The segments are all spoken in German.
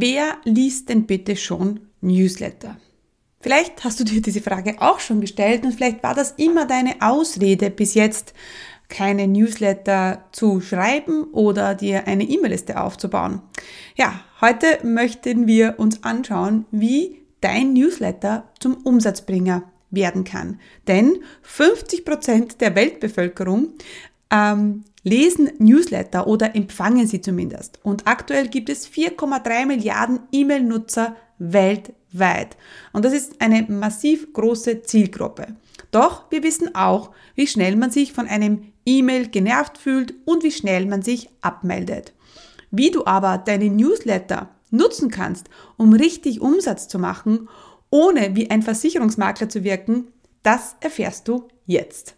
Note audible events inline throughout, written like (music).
Wer liest denn bitte schon Newsletter? Vielleicht hast du dir diese Frage auch schon gestellt und vielleicht war das immer deine Ausrede bis jetzt, keine Newsletter zu schreiben oder dir eine E-Mail-Liste aufzubauen. Ja, heute möchten wir uns anschauen, wie dein Newsletter zum Umsatzbringer werden kann. Denn 50 Prozent der Weltbevölkerung ähm, lesen Newsletter oder empfangen sie zumindest. Und aktuell gibt es 4,3 Milliarden E-Mail-Nutzer weltweit. Und das ist eine massiv große Zielgruppe. Doch wir wissen auch, wie schnell man sich von einem E-Mail genervt fühlt und wie schnell man sich abmeldet. Wie du aber deine Newsletter nutzen kannst, um richtig Umsatz zu machen, ohne wie ein Versicherungsmakler zu wirken, das erfährst du jetzt.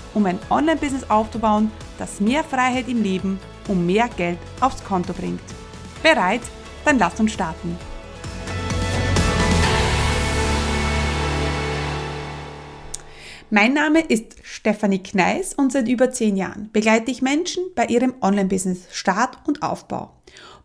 um ein Online-Business aufzubauen, das mehr Freiheit im Leben und mehr Geld aufs Konto bringt. Bereit? Dann lass uns starten. Mein Name ist Stefanie Kneis und seit über zehn Jahren begleite ich Menschen bei ihrem Online-Business Start und Aufbau.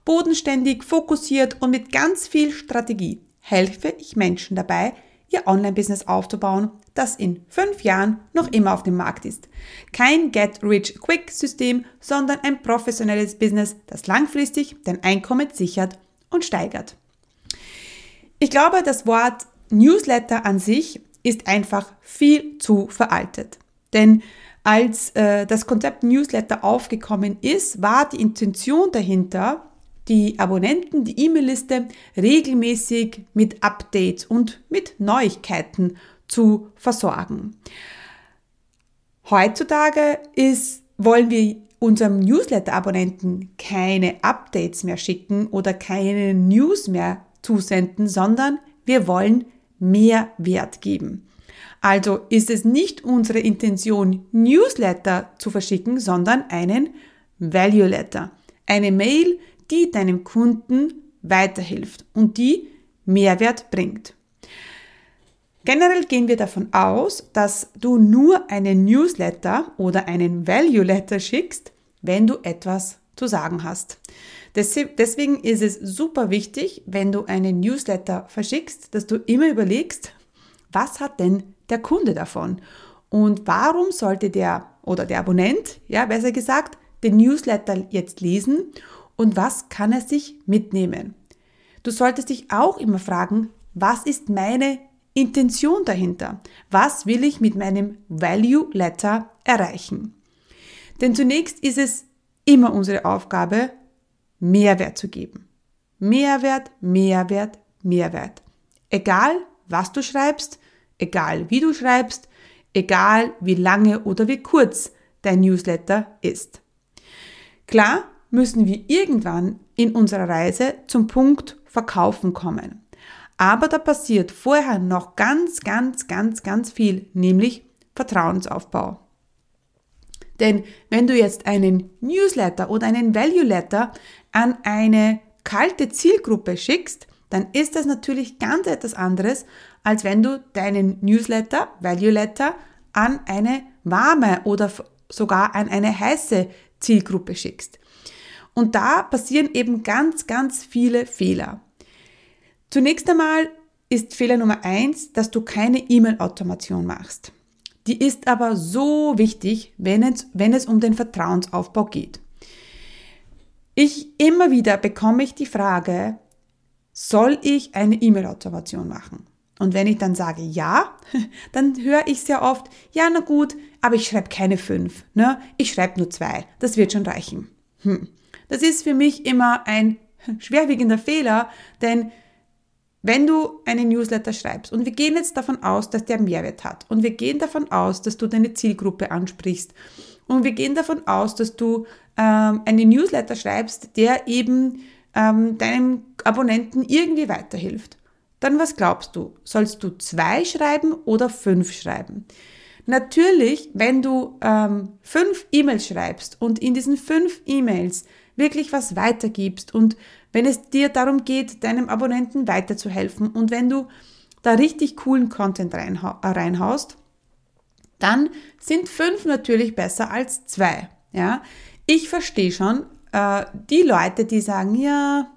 Bodenständig, fokussiert und mit ganz viel Strategie helfe ich Menschen dabei, ihr Online-Business aufzubauen, das in fünf Jahren noch immer auf dem Markt ist. Kein Get-Rich-Quick-System, sondern ein professionelles Business, das langfristig dein Einkommen sichert und steigert. Ich glaube, das Wort Newsletter an sich ist einfach viel zu veraltet. Denn als äh, das Konzept Newsletter aufgekommen ist, war die Intention dahinter, die Abonnenten, die E-Mail-Liste regelmäßig mit Updates und mit Neuigkeiten zu versorgen. Heutzutage ist, wollen wir unserem Newsletter-Abonnenten keine Updates mehr schicken oder keine News mehr zusenden, sondern wir wollen mehr Wert geben. Also ist es nicht unsere Intention, Newsletter zu verschicken, sondern einen Value Letter. Eine Mail, die deinem Kunden weiterhilft und die Mehrwert bringt. Generell gehen wir davon aus, dass du nur einen Newsletter oder einen Value Letter schickst, wenn du etwas zu sagen hast. Deswegen ist es super wichtig, wenn du einen Newsletter verschickst, dass du immer überlegst, was hat denn der Kunde davon? Und warum sollte der oder der Abonnent, ja, besser gesagt, den Newsletter jetzt lesen und was kann er sich mitnehmen? Du solltest dich auch immer fragen, was ist meine Intention dahinter? Was will ich mit meinem Value Letter erreichen? Denn zunächst ist es immer unsere Aufgabe, Mehrwert zu geben. Mehrwert, Mehrwert, Mehrwert. Egal, was du schreibst, egal wie du schreibst, egal wie lange oder wie kurz dein Newsletter ist. Klar müssen wir irgendwann in unserer Reise zum Punkt Verkaufen kommen. Aber da passiert vorher noch ganz, ganz, ganz, ganz viel, nämlich Vertrauensaufbau. Denn wenn du jetzt einen Newsletter oder einen Value Letter an eine kalte Zielgruppe schickst, dann ist das natürlich ganz etwas anderes, als wenn du deinen Newsletter, Value Letter an eine warme oder sogar an eine heiße Zielgruppe schickst. Und da passieren eben ganz, ganz viele Fehler. Zunächst einmal ist Fehler Nummer eins, dass du keine E-Mail-Automation machst. Die ist aber so wichtig, wenn es, wenn es um den Vertrauensaufbau geht. Ich immer wieder bekomme ich die Frage, soll ich eine E-Mail-Automation machen? Und wenn ich dann sage ja, (laughs) dann höre ich sehr oft, ja, na gut, aber ich schreibe keine fünf, ne? Ich schreibe nur zwei. Das wird schon reichen. Hm. Das ist für mich immer ein (laughs) schwerwiegender Fehler, denn wenn du einen Newsletter schreibst und wir gehen jetzt davon aus, dass der Mehrwert hat und wir gehen davon aus, dass du deine Zielgruppe ansprichst und wir gehen davon aus, dass du ähm, einen Newsletter schreibst, der eben ähm, deinem Abonnenten irgendwie weiterhilft. Dann was glaubst du? Sollst du zwei schreiben oder fünf schreiben? Natürlich, wenn du ähm, fünf E-Mails schreibst und in diesen fünf E-Mails wirklich was weitergibst und wenn es dir darum geht, deinem Abonnenten weiterzuhelfen und wenn du da richtig coolen Content reinha reinhaust, dann sind fünf natürlich besser als zwei. Ja, ich verstehe schon äh, die Leute, die sagen, ja,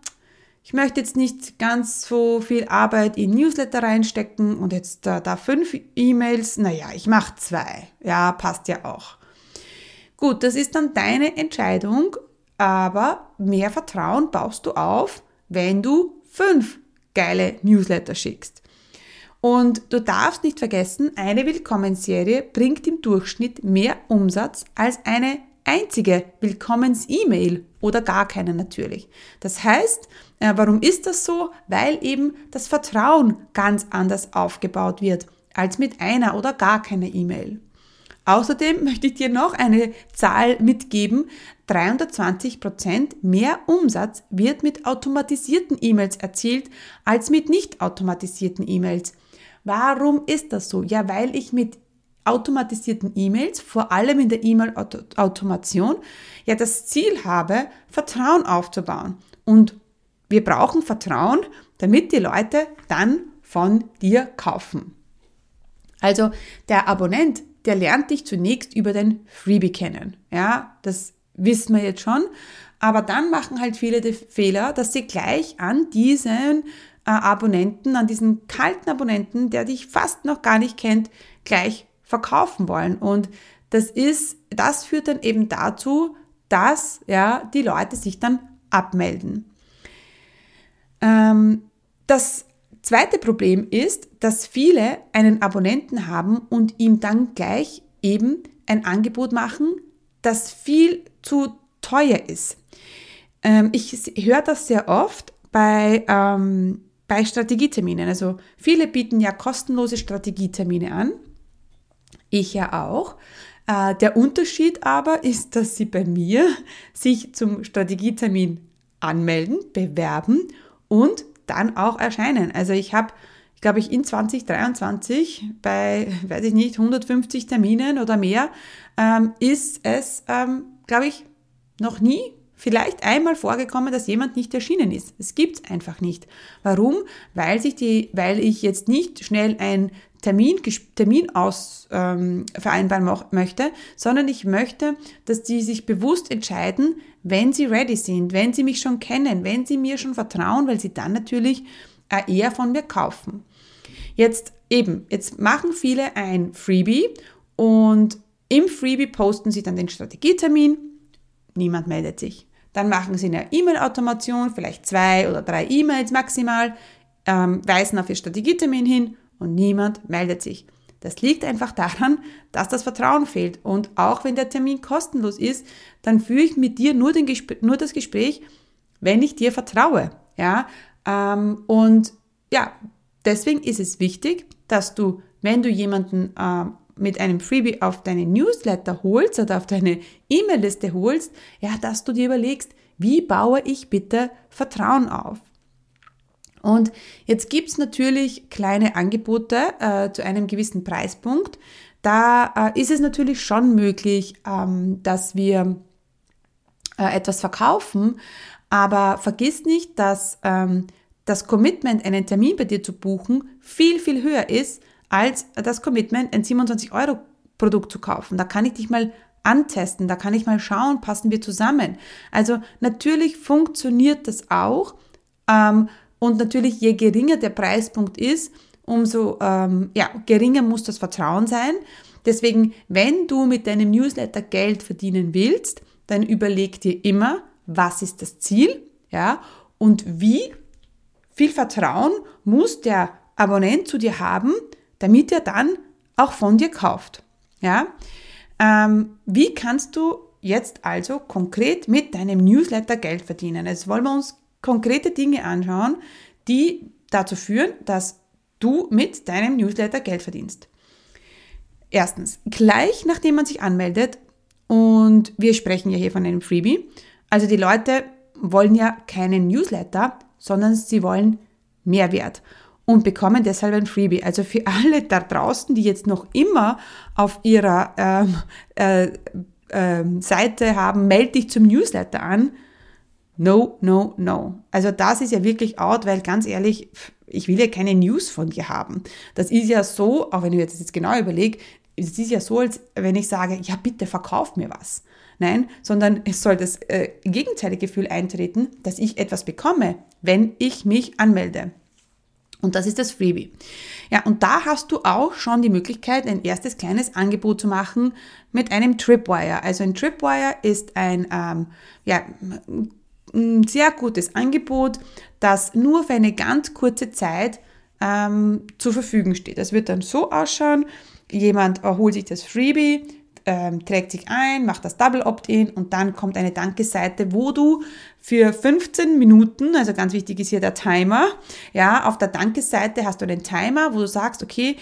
ich möchte jetzt nicht ganz so viel Arbeit in Newsletter reinstecken und jetzt äh, da fünf E-Mails, naja, ich mache zwei. Ja, passt ja auch. Gut, das ist dann deine Entscheidung, aber mehr Vertrauen baust du auf, wenn du fünf geile Newsletter schickst. Und du darfst nicht vergessen, eine Willkommensserie bringt im Durchschnitt mehr Umsatz als eine einzige Willkommens-E-Mail oder gar keine natürlich. Das heißt, äh, warum ist das so? Weil eben das Vertrauen ganz anders aufgebaut wird als mit einer oder gar keiner E-Mail. Außerdem möchte ich dir noch eine Zahl mitgeben. 320 Prozent mehr Umsatz wird mit automatisierten E-Mails erzielt als mit nicht automatisierten E-Mails. Warum ist das so? Ja, weil ich mit automatisierten E-Mails, vor allem in der E-Mail-Automation, ja das Ziel habe, Vertrauen aufzubauen. Und wir brauchen Vertrauen, damit die Leute dann von dir kaufen. Also der Abonnent, der lernt dich zunächst über den Freebie kennen. Ja, das wissen wir jetzt schon. Aber dann machen halt viele den Fehler, dass sie gleich an diesen äh, Abonnenten, an diesen kalten Abonnenten, der dich fast noch gar nicht kennt, gleich verkaufen wollen. Und das ist, das führt dann eben dazu, dass ja, die Leute sich dann abmelden. Ähm, das zweite Problem ist, dass viele einen Abonnenten haben und ihm dann gleich eben ein Angebot machen, das viel zu teuer ist. Ähm, ich höre das sehr oft bei, ähm, bei Strategieterminen. Also viele bieten ja kostenlose Strategietermine an ich ja auch. Äh, der Unterschied aber ist, dass Sie bei mir (laughs) sich zum Strategietermin anmelden, bewerben und dann auch erscheinen. Also ich habe, glaube ich, in 2023 bei, weiß ich nicht, 150 Terminen oder mehr, ähm, ist es, ähm, glaube ich, noch nie vielleicht einmal vorgekommen, dass jemand nicht erschienen ist. Es gibt es einfach nicht. Warum? Weil, sich die, weil ich jetzt nicht schnell ein Termin, Termin aus ähm, vereinbaren möchte, sondern ich möchte, dass die sich bewusst entscheiden, wenn sie ready sind, wenn sie mich schon kennen, wenn sie mir schon vertrauen, weil sie dann natürlich eher von mir kaufen. Jetzt eben, jetzt machen viele ein Freebie und im Freebie posten sie dann den Strategietermin, niemand meldet sich. Dann machen sie eine E-Mail-Automation, vielleicht zwei oder drei E-Mails maximal, ähm, weisen auf ihr Strategietermin hin und niemand meldet sich. Das liegt einfach daran, dass das Vertrauen fehlt. Und auch wenn der Termin kostenlos ist, dann führe ich mit dir nur, nur das Gespräch, wenn ich dir vertraue. Ja? Ähm, und ja, deswegen ist es wichtig, dass du, wenn du jemanden äh, mit einem Freebie auf deine Newsletter holst oder auf deine E-Mail-Liste holst, ja, dass du dir überlegst, wie baue ich bitte Vertrauen auf? Und jetzt gibt's natürlich kleine Angebote äh, zu einem gewissen Preispunkt. Da äh, ist es natürlich schon möglich, ähm, dass wir äh, etwas verkaufen, aber vergiss nicht, dass ähm, das Commitment, einen Termin bei dir zu buchen, viel, viel höher ist als das Commitment, ein 27 Euro Produkt zu kaufen. Da kann ich dich mal antesten, da kann ich mal schauen, passen wir zusammen. Also natürlich funktioniert das auch. Ähm, und natürlich, je geringer der Preispunkt ist, umso ähm, ja, geringer muss das Vertrauen sein. Deswegen, wenn du mit deinem Newsletter Geld verdienen willst, dann überleg dir immer, was ist das Ziel, ja, und wie viel Vertrauen muss der Abonnent zu dir haben, damit er dann auch von dir kauft, ja. Ähm, wie kannst du jetzt also konkret mit deinem Newsletter Geld verdienen? Jetzt wollen wir uns konkrete Dinge anschauen, die dazu führen, dass du mit deinem Newsletter Geld verdienst. Erstens, gleich nachdem man sich anmeldet, und wir sprechen ja hier von einem Freebie, also die Leute wollen ja keinen Newsletter, sondern sie wollen Mehrwert und bekommen deshalb ein Freebie. Also für alle da draußen, die jetzt noch immer auf ihrer ähm, äh, äh, Seite haben, melde dich zum Newsletter an. No, no, no. Also das ist ja wirklich out, weil ganz ehrlich, ich will ja keine News von dir haben. Das ist ja so, auch wenn ich jetzt, jetzt genau überlege, es ist ja so, als wenn ich sage, ja bitte verkauf mir was. Nein, sondern es soll das äh, gegenteilige Gefühl eintreten, dass ich etwas bekomme, wenn ich mich anmelde. Und das ist das Freebie. Ja, und da hast du auch schon die Möglichkeit, ein erstes kleines Angebot zu machen mit einem Tripwire. Also ein Tripwire ist ein, ähm, ja, sehr gutes Angebot, das nur für eine ganz kurze Zeit ähm, zur Verfügung steht. Das wird dann so ausschauen, jemand erholt sich das Freebie, ähm, trägt sich ein, macht das Double Opt-in und dann kommt eine Danke-Seite, wo du für 15 Minuten, also ganz wichtig ist hier der Timer, ja, auf der Danke-Seite hast du einen Timer, wo du sagst, okay,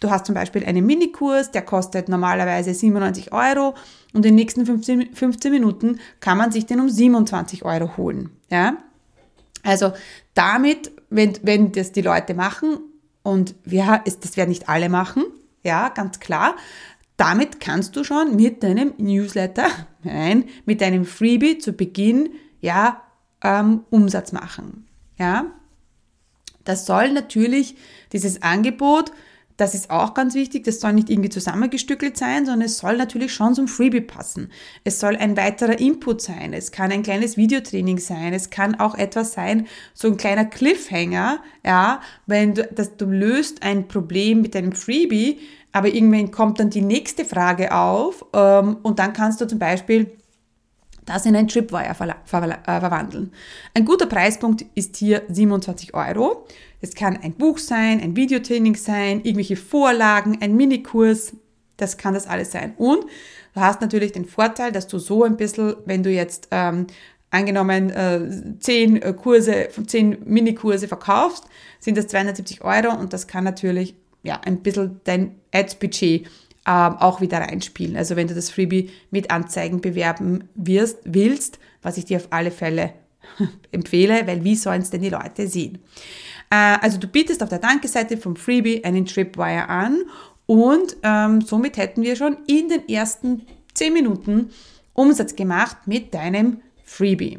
du hast zum Beispiel einen Minikurs, der kostet normalerweise 97 Euro und in den nächsten 15, 15 Minuten kann man sich den um 27 Euro holen, ja. Also damit, wenn, wenn das die Leute machen und wir, das werden nicht alle machen, ja, ganz klar, damit kannst du schon mit deinem Newsletter, (laughs) nein, mit deinem Freebie zu Beginn, ja, ähm, Umsatz machen. Ja, das soll natürlich dieses Angebot, das ist auch ganz wichtig, das soll nicht irgendwie zusammengestückelt sein, sondern es soll natürlich schon zum Freebie passen. Es soll ein weiterer Input sein. Es kann ein kleines Videotraining sein. Es kann auch etwas sein, so ein kleiner Cliffhanger, ja, wenn du, dass du löst ein Problem mit deinem Freebie, aber irgendwann kommt dann die nächste Frage auf ähm, und dann kannst du zum Beispiel das in ein Tripwire ver äh, verwandeln. Ein guter Preispunkt ist hier 27 Euro. Es kann ein Buch sein, ein Videotraining sein, irgendwelche Vorlagen, ein Minikurs. Das kann das alles sein. Und du hast natürlich den Vorteil, dass du so ein bisschen, wenn du jetzt ähm, angenommen äh, 10 äh, Kurse, 10 Minikurse verkaufst, sind das 270 Euro und das kann natürlich ja, ein bisschen dein Ads-Budget auch wieder reinspielen. Also wenn du das Freebie mit Anzeigen bewerben wirst, willst, was ich dir auf alle Fälle (laughs) empfehle, weil wie sollen es denn die Leute sehen? Äh, also du bietest auf der Danke-Seite vom Freebie einen Tripwire an und ähm, somit hätten wir schon in den ersten 10 Minuten Umsatz gemacht mit deinem Freebie.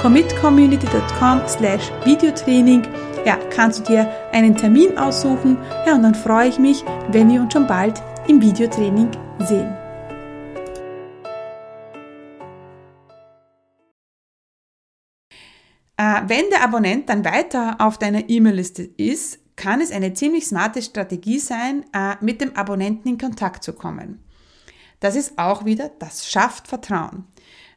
commitcommunity.com slash Videotraining. Ja, kannst du dir einen Termin aussuchen. Ja, und dann freue ich mich, wenn wir uns schon bald im Videotraining sehen. Äh, wenn der Abonnent dann weiter auf deiner E-Mail-Liste ist, kann es eine ziemlich smarte Strategie sein, äh, mit dem Abonnenten in Kontakt zu kommen. Das ist auch wieder, das schafft Vertrauen.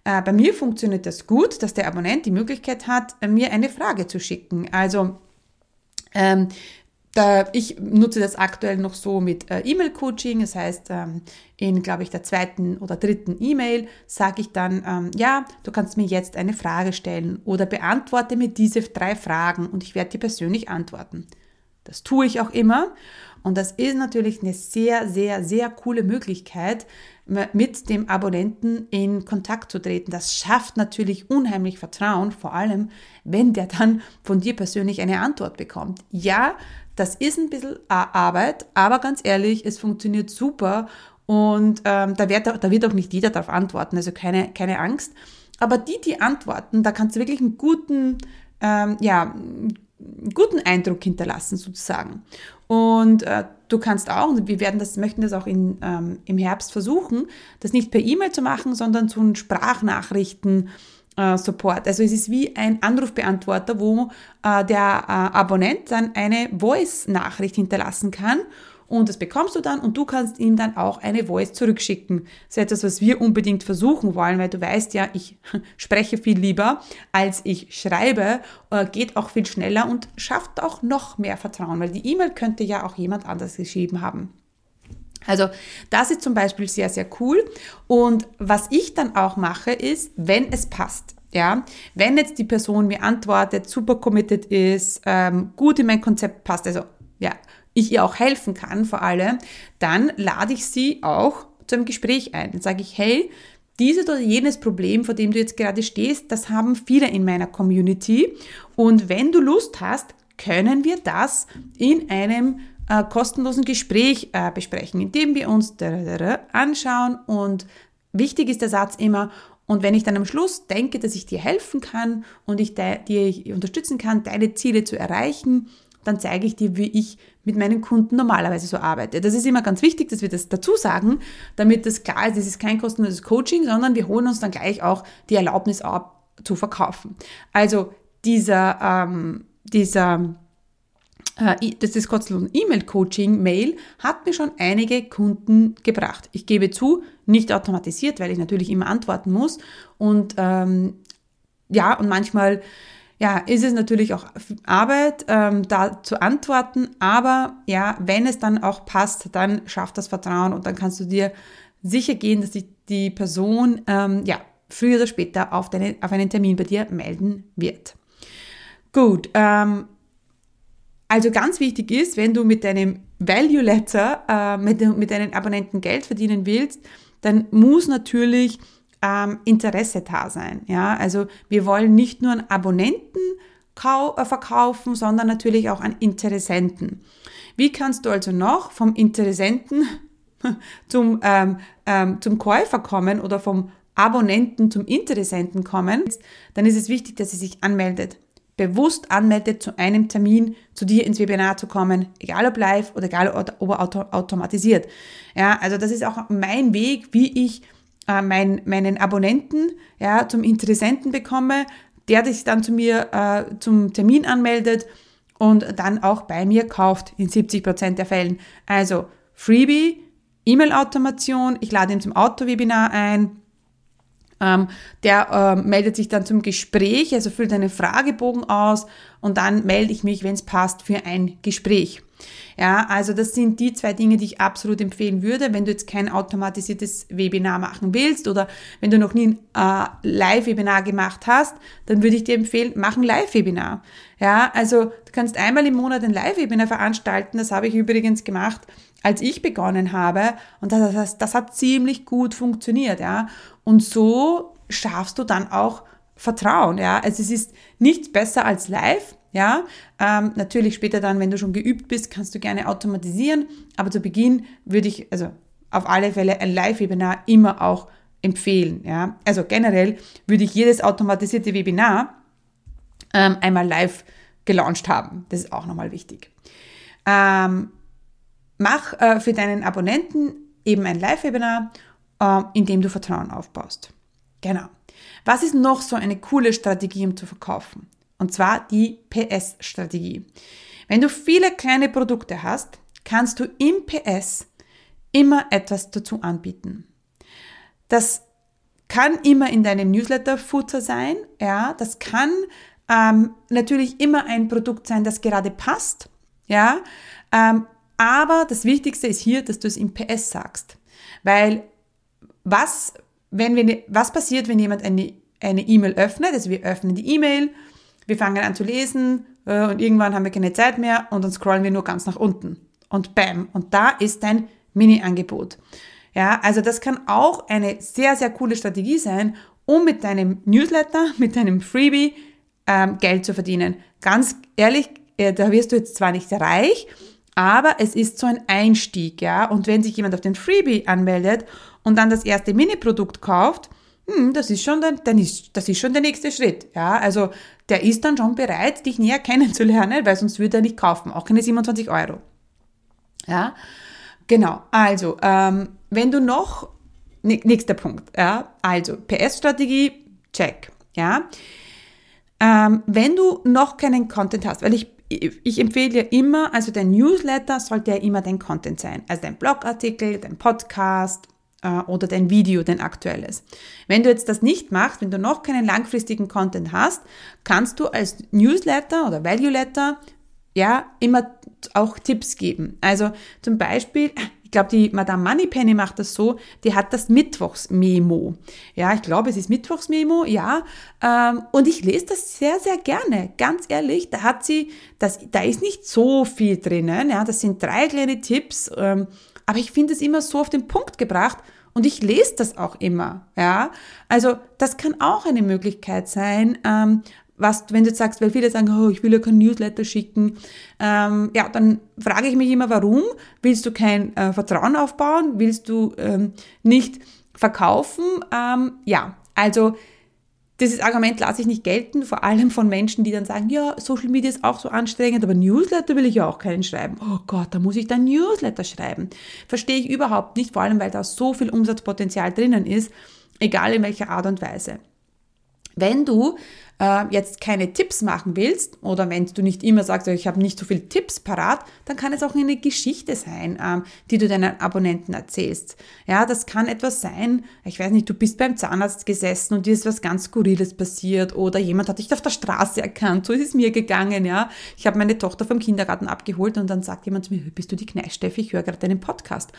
Äh, bei mir funktioniert das gut, dass der Abonnent die Möglichkeit hat, mir eine Frage zu schicken. Also ähm, da, ich nutze das aktuell noch so mit äh, E-Mail-Coaching. Das heißt, ähm, in, glaube ich, der zweiten oder dritten E-Mail sage ich dann, ähm, ja, du kannst mir jetzt eine Frage stellen oder beantworte mir diese drei Fragen und ich werde dir persönlich antworten. Das tue ich auch immer. Und das ist natürlich eine sehr, sehr, sehr coole Möglichkeit, mit dem Abonnenten in Kontakt zu treten. Das schafft natürlich unheimlich Vertrauen, vor allem wenn der dann von dir persönlich eine Antwort bekommt. Ja, das ist ein bisschen Arbeit, aber ganz ehrlich, es funktioniert super und ähm, da, wird, da wird auch nicht jeder darauf antworten, also keine, keine Angst. aber die, die antworten, da kannst du wirklich einen guten, ähm, ja, guten Eindruck hinterlassen sozusagen. Und äh, du kannst auch, und wir werden das, möchten das auch in, ähm, im Herbst versuchen, das nicht per E-Mail zu machen, sondern zu einem Sprachnachrichten äh, Support. Also es ist wie ein Anrufbeantworter, wo äh, der äh, Abonnent dann eine Voice-Nachricht hinterlassen kann und das bekommst du dann und du kannst ihm dann auch eine Voice zurückschicken. Das ist etwas, was wir unbedingt versuchen wollen, weil du weißt ja, ich (laughs) spreche viel lieber, als ich schreibe, äh, geht auch viel schneller und schafft auch noch mehr Vertrauen, weil die E-Mail könnte ja auch jemand anders geschrieben haben. Also das ist zum Beispiel sehr, sehr cool. Und was ich dann auch mache, ist, wenn es passt. Ja, wenn jetzt die Person mir antwortet, super committed ist, ähm, gut in mein Konzept passt, also ja, ich ihr auch helfen kann vor allem, dann lade ich sie auch zu einem Gespräch ein. Dann sage ich, hey, dieses oder jenes Problem, vor dem du jetzt gerade stehst, das haben viele in meiner Community. Und wenn du Lust hast, können wir das in einem äh, kostenlosen Gespräch äh, besprechen, indem wir uns anschauen. Und wichtig ist der Satz immer, und wenn ich dann am Schluss denke, dass ich dir helfen kann und ich dir unterstützen kann, deine Ziele zu erreichen, dann zeige ich dir, wie ich mit meinen Kunden normalerweise so arbeite. Das ist immer ganz wichtig, dass wir das dazu sagen, damit das klar ist, es ist kein kostenloses Coaching, sondern wir holen uns dann gleich auch die Erlaubnis ab, zu verkaufen. Also dieser, ähm, dieser äh, das ist kostenlos E-Mail-Coaching-Mail hat mir schon einige Kunden gebracht. Ich gebe zu, nicht automatisiert, weil ich natürlich immer antworten muss. Und ähm, ja, und manchmal ja, ist es natürlich auch Arbeit, ähm, da zu antworten, aber ja, wenn es dann auch passt, dann schafft das Vertrauen und dann kannst du dir sicher gehen, dass sich die Person ähm, ja, früher oder später auf, deine, auf einen Termin bei dir melden wird. Gut, ähm, also ganz wichtig ist, wenn du mit deinem Value Letter, äh, mit, mit deinen Abonnenten Geld verdienen willst, dann muss natürlich ähm, Interesse da sein. Ja? Also wir wollen nicht nur an Abonnenten äh, verkaufen, sondern natürlich auch an Interessenten. Wie kannst du also noch vom Interessenten (laughs) zum, ähm, ähm, zum Käufer kommen oder vom Abonnenten zum Interessenten kommen? Dann ist es wichtig, dass sie sich anmeldet. Bewusst anmeldet, zu einem Termin zu dir ins Webinar zu kommen, egal ob live oder egal ob auto automatisiert. Ja, also das ist auch mein Weg, wie ich äh, mein, meinen Abonnenten ja, zum Interessenten bekomme, der sich dann zu mir äh, zum Termin anmeldet und dann auch bei mir kauft in 70 Prozent der Fällen. Also Freebie, E-Mail-Automation, ich lade ihn zum Auto-Webinar ein, ähm, der äh, meldet sich dann zum Gespräch, also füllt einen Fragebogen aus und dann melde ich mich, wenn es passt, für ein Gespräch. Ja, also das sind die zwei Dinge, die ich absolut empfehlen würde, wenn du jetzt kein automatisiertes Webinar machen willst oder wenn du noch nie ein äh, Live-Webinar gemacht hast, dann würde ich dir empfehlen, mach ein Live-Webinar. Ja, also du kannst einmal im Monat ein Live-Webinar veranstalten. Das habe ich übrigens gemacht, als ich begonnen habe und das, das, das hat ziemlich gut funktioniert. Ja, und so schaffst du dann auch Vertrauen. Ja, also es ist nichts besser als Live. Ja, ähm, natürlich später dann, wenn du schon geübt bist, kannst du gerne automatisieren. Aber zu Beginn würde ich, also auf alle Fälle ein Live-Webinar immer auch empfehlen. Ja, also generell würde ich jedes automatisierte Webinar ähm, einmal live gelauncht haben. Das ist auch nochmal wichtig. Ähm, mach äh, für deinen Abonnenten eben ein Live-Webinar, äh, in dem du Vertrauen aufbaust. Genau. Was ist noch so eine coole Strategie, um zu verkaufen? Und zwar die PS-Strategie. Wenn du viele kleine Produkte hast, kannst du im PS immer etwas dazu anbieten. Das kann immer in deinem Newsletter-Footer sein, ja, das kann ähm, natürlich immer ein Produkt sein, das gerade passt, ja, ähm, aber das Wichtigste ist hier, dass du es im PS sagst, weil was, wenn wir, was passiert, wenn jemand eine eine E-Mail öffnet, also wir öffnen die E-Mail wir fangen an zu lesen äh, und irgendwann haben wir keine Zeit mehr und dann scrollen wir nur ganz nach unten. Und bam, und da ist dein Mini-Angebot. Ja, also das kann auch eine sehr, sehr coole Strategie sein, um mit deinem Newsletter, (laughs) mit deinem Freebie ähm, Geld zu verdienen. Ganz ehrlich, äh, da wirst du jetzt zwar nicht reich, aber es ist so ein Einstieg, ja. Und wenn sich jemand auf den Freebie anmeldet und dann das erste Mini-Produkt kauft, hm, das ist schon der, dann ist, das ist schon der nächste Schritt. Ja, also der ist dann schon bereit, dich näher (laughs) kennenzulernen, weil sonst würde er nicht kaufen, auch keine 27 Euro. Ja, genau. Also, ähm, wenn du noch, nächster Punkt, ja, also PS-Strategie, check, ja. Ähm, wenn du noch keinen Content hast, weil ich ich empfehle dir immer, also dein Newsletter sollte ja immer dein Content sein. Also dein Blogartikel, dein Podcast oder dein Video, dein aktuelles. Wenn du jetzt das nicht machst, wenn du noch keinen langfristigen Content hast, kannst du als Newsletter oder Value Letter ja immer auch Tipps geben. Also zum Beispiel, glaube, die Madame Moneypenny macht das so, die hat das Mittwochsmemo. Ja, ich glaube, es ist Mittwochsmemo, ja. Ähm, und ich lese das sehr, sehr gerne. Ganz ehrlich, da hat sie, das, da ist nicht so viel drinnen. Ja, das sind drei kleine Tipps. Ähm, aber ich finde es immer so auf den Punkt gebracht. Und ich lese das auch immer, ja. Also das kann auch eine Möglichkeit sein, ähm, was, wenn du jetzt sagst, weil viele sagen, oh, ich will ja kein Newsletter schicken, ähm, ja, dann frage ich mich immer, warum? Willst du kein äh, Vertrauen aufbauen? Willst du ähm, nicht verkaufen? Ähm, ja, also dieses Argument lasse ich nicht gelten, vor allem von Menschen, die dann sagen, ja, Social Media ist auch so anstrengend, aber Newsletter will ich ja auch keinen schreiben. Oh Gott, da muss ich dann Newsletter schreiben. Verstehe ich überhaupt nicht, vor allem weil da so viel Umsatzpotenzial drinnen ist, egal in welcher Art und Weise. Wenn du äh, jetzt keine Tipps machen willst oder wenn du nicht immer sagst, ich habe nicht so viele Tipps parat, dann kann es auch eine Geschichte sein, ähm, die du deinen Abonnenten erzählst. Ja, das kann etwas sein, ich weiß nicht, du bist beim Zahnarzt gesessen und dir ist was ganz Skurriles passiert oder jemand hat dich auf der Straße erkannt, so ist es mir gegangen, ja. Ich habe meine Tochter vom Kindergarten abgeholt und dann sagt jemand zu mir, bist du die Kneißsteffi, ich höre gerade deinen Podcast.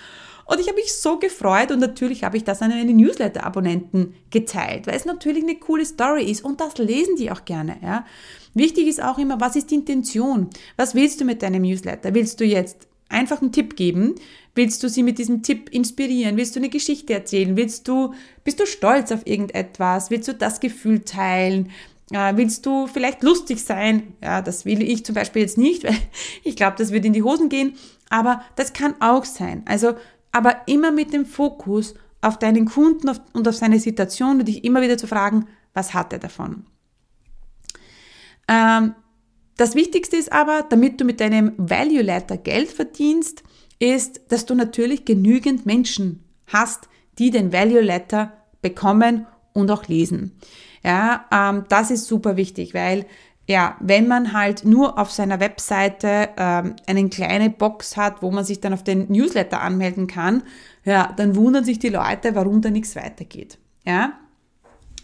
Und ich habe mich so gefreut und natürlich habe ich das an meine Newsletter-Abonnenten geteilt, weil es natürlich eine coole Story ist und das lesen die auch gerne. Ja. Wichtig ist auch immer, was ist die Intention? Was willst du mit deinem Newsletter? Willst du jetzt einfach einen Tipp geben? Willst du sie mit diesem Tipp inspirieren? Willst du eine Geschichte erzählen? Willst du, bist du stolz auf irgendetwas? Willst du das Gefühl teilen? Äh, willst du vielleicht lustig sein? Ja, das will ich zum Beispiel jetzt nicht, (laughs) weil ich glaube, das wird in die Hosen gehen. Aber das kann auch sein. Also aber immer mit dem Fokus auf deinen Kunden und auf seine Situation und dich immer wieder zu fragen, was hat er davon? Ähm, das Wichtigste ist aber, damit du mit deinem Value Letter Geld verdienst, ist, dass du natürlich genügend Menschen hast, die den Value Letter bekommen und auch lesen. Ja, ähm, das ist super wichtig, weil ja, wenn man halt nur auf seiner Webseite ähm, eine kleine Box hat, wo man sich dann auf den Newsletter anmelden kann, ja, dann wundern sich die Leute, warum da nichts weitergeht. Ja,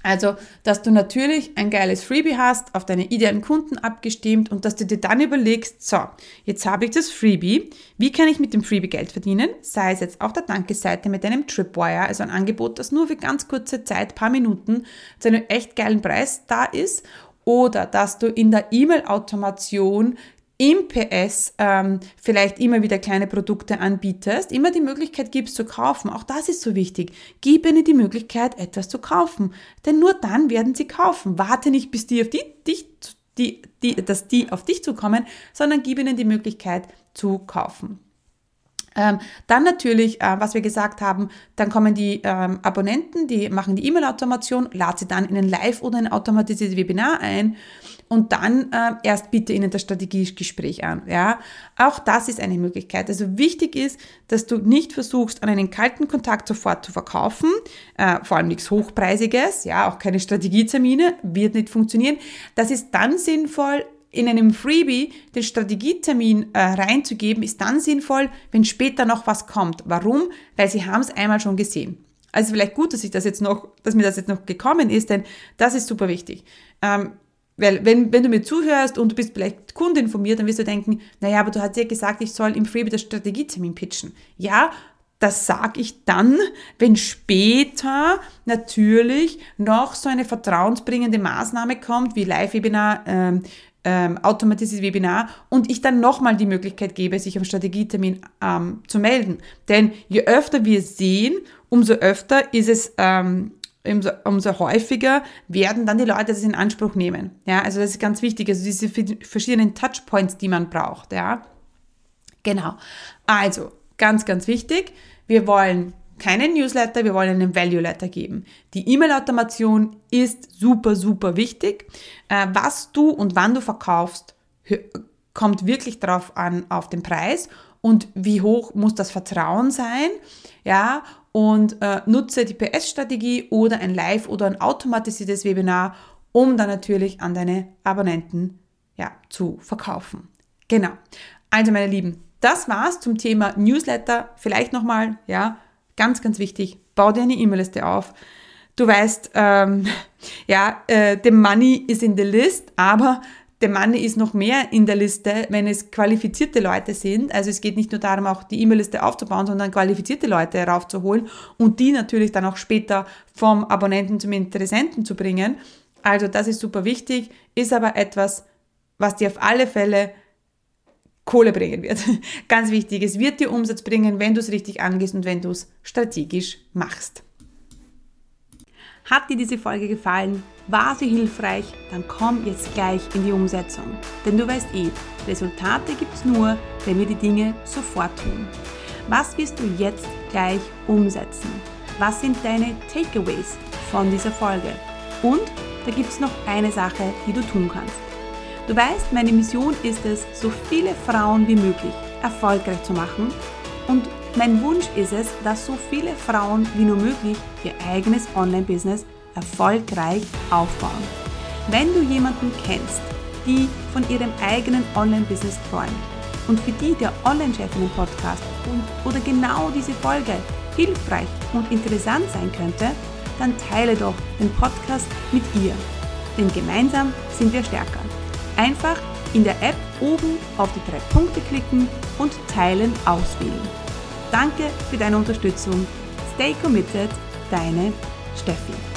also, dass du natürlich ein geiles Freebie hast, auf deine idealen Kunden abgestimmt und dass du dir dann überlegst, so, jetzt habe ich das Freebie, wie kann ich mit dem Freebie Geld verdienen? Sei es jetzt auf der Danke-Seite mit einem Tripwire, also ein Angebot, das nur für ganz kurze Zeit, paar Minuten, zu einem echt geilen Preis da ist oder dass du in der E-Mail-Automation im PS ähm, vielleicht immer wieder kleine Produkte anbietest, immer die Möglichkeit gibst zu kaufen. Auch das ist so wichtig. Gib ihnen die Möglichkeit, etwas zu kaufen. Denn nur dann werden sie kaufen. Warte nicht, bis die auf die, dich, die, die, dass die auf dich zukommen, sondern gib ihnen die Möglichkeit zu kaufen. Ähm, dann natürlich, äh, was wir gesagt haben, dann kommen die ähm, Abonnenten, die machen die E-Mail-Automation, lad sie dann in ein Live- oder ein automatisiertes Webinar ein und dann äh, erst bitte ihnen das Strategiegespräch an. Ja, auch das ist eine Möglichkeit. Also wichtig ist, dass du nicht versuchst, an einen kalten Kontakt sofort zu verkaufen, äh, vor allem nichts Hochpreisiges, ja, auch keine Strategietermine, wird nicht funktionieren. Das ist dann sinnvoll, in einem Freebie den Strategietermin äh, reinzugeben, ist dann sinnvoll, wenn später noch was kommt. Warum? Weil sie haben es einmal schon gesehen. Also vielleicht gut, dass ich das jetzt noch, dass mir das jetzt noch gekommen ist, denn das ist super wichtig. Ähm, weil wenn, wenn du mir zuhörst und du bist vielleicht Kunde informiert, dann wirst du denken, naja, aber du hast ja gesagt, ich soll im Freebie das Strategietermin pitchen. Ja, das sage ich dann, wenn später natürlich noch so eine vertrauensbringende Maßnahme kommt, wie Live-Webinar, ähm, ähm, automatisiertes Webinar und ich dann nochmal die Möglichkeit gebe, sich am Strategietermin ähm, zu melden. Denn je öfter wir sehen, umso öfter ist es, ähm, umso, umso häufiger werden dann die Leute das in Anspruch nehmen. Ja, also das ist ganz wichtig. Also diese verschiedenen Touchpoints, die man braucht. Ja, genau. Also ganz, ganz wichtig. Wir wollen keinen Newsletter, wir wollen einen Value Letter geben. Die E-Mail-Automation ist super, super wichtig. Äh, was du und wann du verkaufst, kommt wirklich darauf an, auf den Preis und wie hoch muss das Vertrauen sein, ja, und äh, nutze die PS-Strategie oder ein Live- oder ein automatisiertes Webinar, um dann natürlich an deine Abonnenten ja, zu verkaufen. Genau. Also meine Lieben, das war's zum Thema Newsletter. Vielleicht nochmal, ja, ganz, ganz wichtig, bau dir eine E-Mail-Liste auf. Du weißt, ähm, (laughs) ja, äh, the money is in the list, aber the money ist noch mehr in der Liste, wenn es qualifizierte Leute sind. Also es geht nicht nur darum, auch die E-Mail-Liste aufzubauen, sondern qualifizierte Leute heraufzuholen und die natürlich dann auch später vom Abonnenten zum Interessenten zu bringen. Also das ist super wichtig, ist aber etwas, was dir auf alle Fälle Kohle bringen wird. (laughs) Ganz wichtig, es wird dir Umsatz bringen, wenn du es richtig angehst und wenn du es strategisch machst. Hat dir diese Folge gefallen? War sie hilfreich? Dann komm jetzt gleich in die Umsetzung. Denn du weißt eh, Resultate gibt es nur, wenn wir die Dinge sofort tun. Was wirst du jetzt gleich umsetzen? Was sind deine Takeaways von dieser Folge? Und da gibt es noch eine Sache, die du tun kannst. Du weißt, meine Mission ist es, so viele Frauen wie möglich erfolgreich zu machen und mein Wunsch ist es, dass so viele Frauen wie nur möglich ihr eigenes Online-Business erfolgreich aufbauen. Wenn du jemanden kennst, die von ihrem eigenen Online-Business träumt und für die der Online-Chefinnen-Podcast oder genau diese Folge hilfreich und interessant sein könnte, dann teile doch den Podcast mit ihr. Denn gemeinsam sind wir stärker. Einfach in der App oben auf die drei Punkte klicken und Teilen auswählen. Danke für deine Unterstützung. Stay committed, deine Steffi.